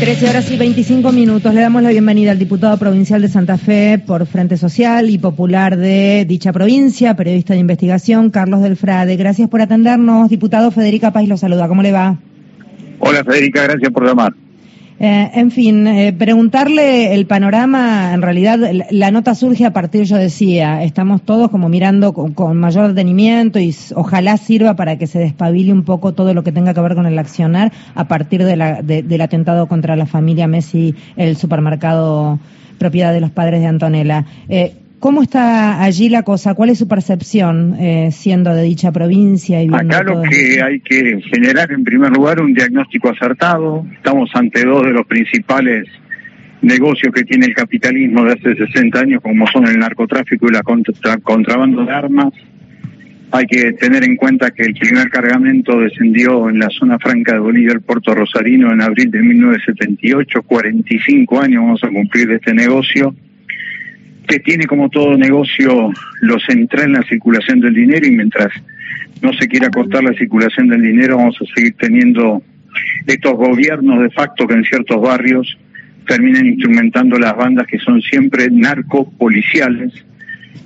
13 horas y 25 minutos. Le damos la bienvenida al diputado provincial de Santa Fe por Frente Social y Popular de dicha provincia, periodista de investigación, Carlos Delfrade. Gracias por atendernos. Diputado Federica Paz lo saluda. ¿Cómo le va? Hola Federica, gracias por llamar. Eh, en fin, eh, preguntarle el panorama, en realidad la nota surge a partir, yo decía, estamos todos como mirando con, mayor detenimiento y ojalá sirva para que se despabile un poco todo lo que tenga que ver con el accionar a partir del atentado contra la familia Messi, el supermercado propiedad de los padres de Antonella. Eh, ¿Cómo está allí la cosa? ¿Cuál es su percepción eh, siendo de dicha provincia? Y Acá lo que hay que generar en primer lugar un diagnóstico acertado. Estamos ante dos de los principales negocios que tiene el capitalismo de hace 60 años, como son el narcotráfico y la contrabando de armas. Hay que tener en cuenta que el primer cargamento descendió en la zona franca de Bolivia, el puerto rosarino, en abril de 1978. 45 años vamos a cumplir de este negocio que tiene como todo negocio lo central en la circulación del dinero y mientras no se quiera cortar la circulación del dinero vamos a seguir teniendo estos gobiernos de facto que en ciertos barrios terminan instrumentando las bandas que son siempre narcopoliciales.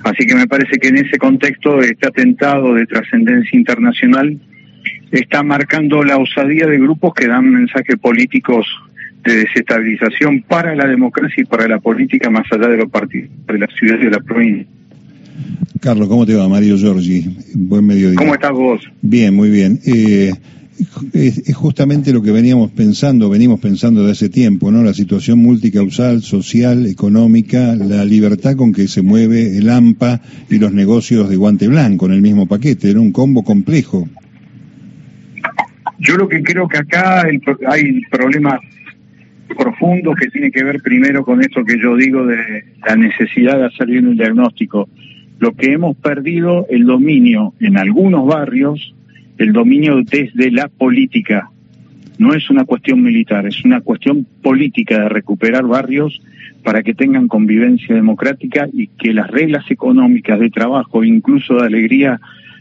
Así que me parece que en ese contexto este atentado de trascendencia internacional está marcando la osadía de grupos que dan mensajes políticos de desestabilización para la democracia y para la política más allá de los partidos de la ciudad y de la provincia. Carlos, ¿cómo te va? Mario Giorgi, buen mediodía. ¿Cómo estás vos? Bien, muy bien. Eh, es, justamente lo que veníamos pensando, venimos pensando de hace tiempo, ¿no? La situación multicausal, social, económica, la libertad con que se mueve el AMPA y los negocios de guante blanco en el mismo paquete, era un combo complejo. Yo lo que creo que acá hay problemas profundo que tiene que ver primero con esto que yo digo de la necesidad de hacer bien un diagnóstico. Lo que hemos perdido, el dominio en algunos barrios, el dominio desde la política. No es una cuestión militar, es una cuestión política de recuperar barrios para que tengan convivencia democrática y que las reglas económicas de trabajo, incluso de alegría,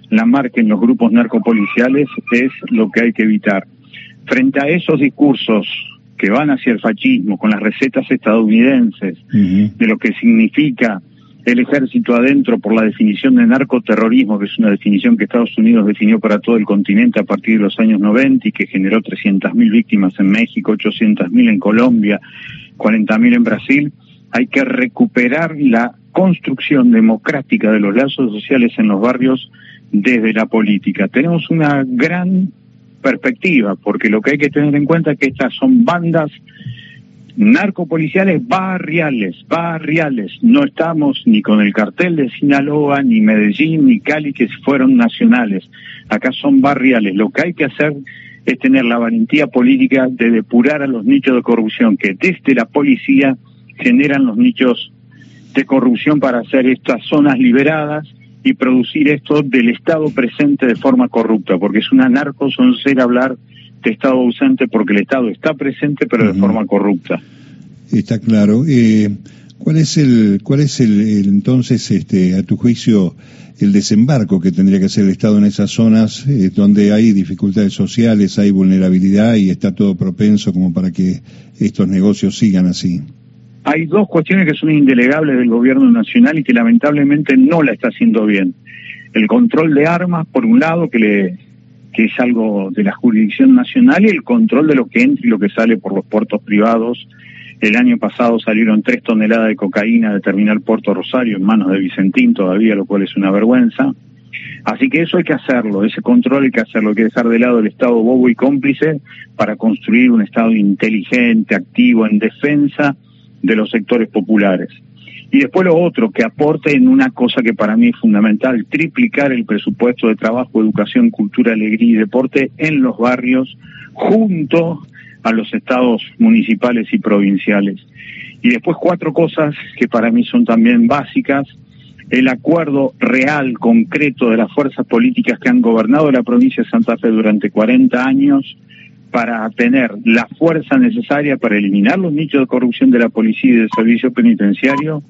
la marquen los grupos narcopoliciales, es lo que hay que evitar. Frente a esos discursos que van hacia el fascismo, con las recetas estadounidenses, de lo que significa el ejército adentro por la definición de narcoterrorismo, que es una definición que Estados Unidos definió para todo el continente a partir de los años 90 y que generó 300.000 víctimas en México, 800.000 en Colombia, 40.000 en Brasil, hay que recuperar la construcción democrática de los lazos sociales en los barrios desde la política. Tenemos una gran perspectiva, porque lo que hay que tener en cuenta es que estas son bandas narcopoliciales barriales, barriales. No estamos ni con el cartel de Sinaloa, ni Medellín, ni Cali, que fueron nacionales. Acá son barriales. Lo que hay que hacer es tener la valentía política de depurar a los nichos de corrupción que desde la policía generan los nichos de corrupción para hacer estas zonas liberadas y producir esto del Estado presente de forma corrupta, porque es una narco ser hablar de Estado ausente porque el Estado está presente pero de forma corrupta. Está claro. Eh, ¿Cuál es el, cuál es el, entonces, este, a tu juicio, el desembarco que tendría que hacer el Estado en esas zonas eh, donde hay dificultades sociales, hay vulnerabilidad y está todo propenso como para que estos negocios sigan así? Hay dos cuestiones que son indelegables del gobierno nacional y que lamentablemente no la está haciendo bien. El control de armas, por un lado, que, le, que es algo de la jurisdicción nacional, y el control de lo que entra y lo que sale por los puertos privados. El año pasado salieron tres toneladas de cocaína de Terminal Puerto Rosario en manos de Vicentín todavía, lo cual es una vergüenza. Así que eso hay que hacerlo, ese control hay que hacerlo, hay que dejar de lado el Estado bobo y cómplice para construir un Estado inteligente, activo, en defensa de los sectores populares. Y después lo otro, que aporte en una cosa que para mí es fundamental, triplicar el presupuesto de trabajo, educación, cultura, alegría y deporte en los barrios junto a los estados municipales y provinciales. Y después cuatro cosas que para mí son también básicas. El acuerdo real, concreto de las fuerzas políticas que han gobernado la provincia de Santa Fe durante 40 años, para tener la fuerza necesaria para eliminar los nichos de corrupción de la policía y del servicio penitenciario,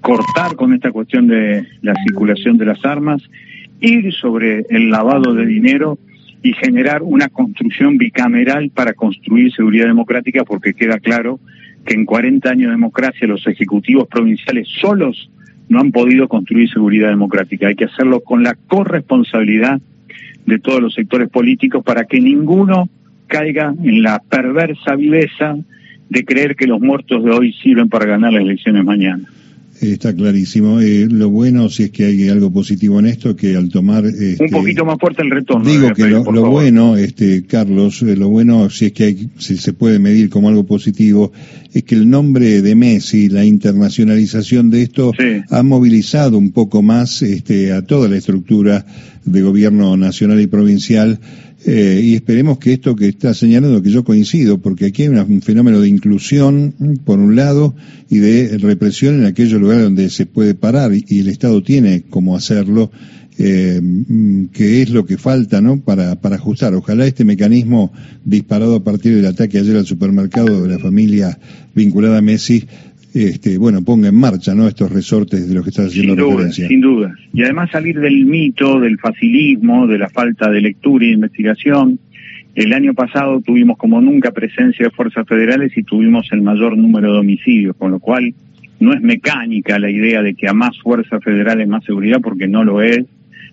cortar con esta cuestión de la circulación de las armas, ir sobre el lavado de dinero y generar una construcción bicameral para construir seguridad democrática, porque queda claro que en 40 años de democracia los ejecutivos provinciales solos no han podido construir seguridad democrática. Hay que hacerlo con la corresponsabilidad de todos los sectores políticos para que ninguno caiga en la perversa viveza de creer que los muertos de hoy sirven para ganar las elecciones mañana. Está clarísimo. Eh, lo bueno, si es que hay algo positivo en esto, que al tomar... Este, un poquito más fuerte el retorno. Digo que lo, bueno, este, Carlos, eh, lo bueno, si es que hay, si se puede medir como algo positivo, es que el nombre de Messi, la internacionalización de esto, ha movilizado un poco más este, a toda la estructura de gobierno nacional y provincial eh, y esperemos que esto que está señalando, que yo coincido, porque aquí hay un fenómeno de inclusión, por un lado, y de represión en aquellos lugares donde se puede parar, y, el Estado tiene cómo hacerlo, eh, que es lo que falta, ¿no? Para ajustar. Ojalá este mecanismo disparado a partir del ataque ayer al supermercado de la familia vinculada a Messi este, bueno, ponga en marcha ¿no? estos resortes de los que está haciendo sin referencia. sin duda. Y además salir del mito, del facilismo, de la falta de lectura y de investigación. El año pasado tuvimos como nunca presencia de fuerzas federales y tuvimos el mayor número de homicidios, con lo cual no es mecánica la idea de que a más fuerzas federales más seguridad, porque no lo es,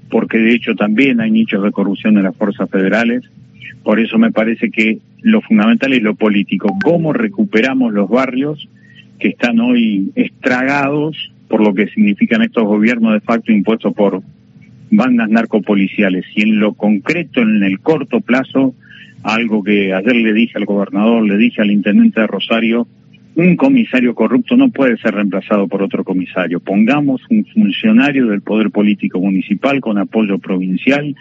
porque de hecho también hay nichos de corrupción en las fuerzas federales. Por eso me parece que lo fundamental es lo político, cómo recuperamos los barrios que están hoy estragados por lo que significan estos gobiernos de facto impuestos por bandas narcopoliciales. Y en lo concreto, en el corto plazo, algo que ayer le dije al gobernador, le dije al intendente de Rosario, un comisario corrupto no puede ser reemplazado por otro comisario. Pongamos un funcionario del poder político municipal con apoyo provincial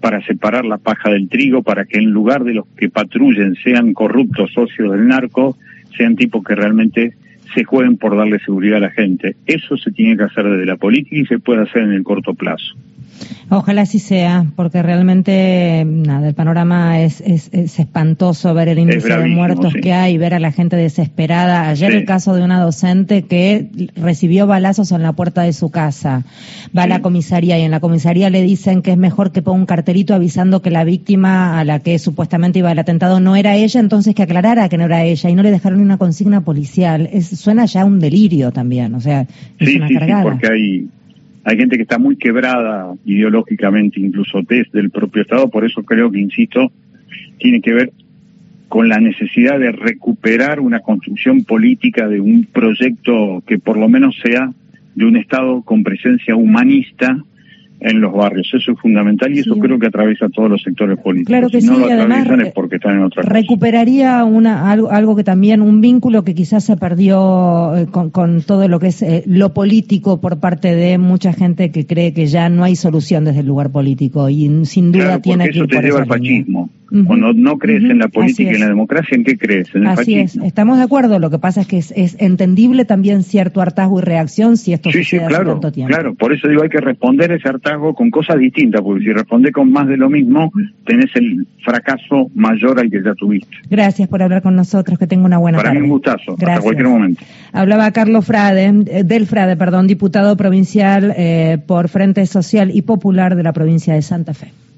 para separar la paja del trigo, para que en lugar de los que patrullen sean corruptos socios del narco, sean tipos que realmente se jueguen por darle seguridad a la gente. Eso se tiene que hacer desde la política y se puede hacer en el corto plazo. Ojalá así sea, porque realmente nada, el panorama es, es, espantoso ver el índice de muertos que hay, ver a la gente desesperada. Ayer el caso de una docente que recibió balazos en la puerta de su casa. Va a la comisaría y en la comisaría le dicen que es mejor que ponga un cartelito avisando que la víctima a la que supuestamente iba el atentado no era ella, entonces que aclarara que no era ella y no le dejaron una consigna policial. Es, suena ya un delirio también, o sea, es una cargada. porque hay hay gente que está muy quebrada ideológicamente, incluso desde el propio Estado, por eso creo que, insisto, tiene que ver con la necesidad de recuperar una construcción política de un proyecto que por lo menos sea de un Estado con presencia humanista en los barrios. Eso es fundamental y eso creo que atraviesa todos los sectores políticos. Claro que si no lo atraviesan es porque están en otra Recuperaría una, algo, algo que también, un vínculo que quizás se perdió eh, con, con, todo lo que es eh, lo político por parte de mucha gente que cree que ya no hay solución desde el lugar político y sin duda tiene que ir eso te lleva al fascismo. Cuando no crees en la política y en la democracia, ¿en qué crees? En el Así es, estamos de acuerdo. Lo que pasa es que es, entendible también cierto hartazgo y reacción si esto sucede claro, tanto tiempo. Claro, por eso digo, hay que responder ese hartazgo con cosas distintas, porque si responde con más de lo mismo, tenés el fracaso mayor al que ya tuviste. Gracias por hablar con nosotros, que tenga una buena tarde. Para mí un gustazo, hasta cualquier momento. Hablaba Carlos Frade, eh, del Frade, perdón, diputado provincial eh, por Frente Social y Popular de la provincia de Santa Fe.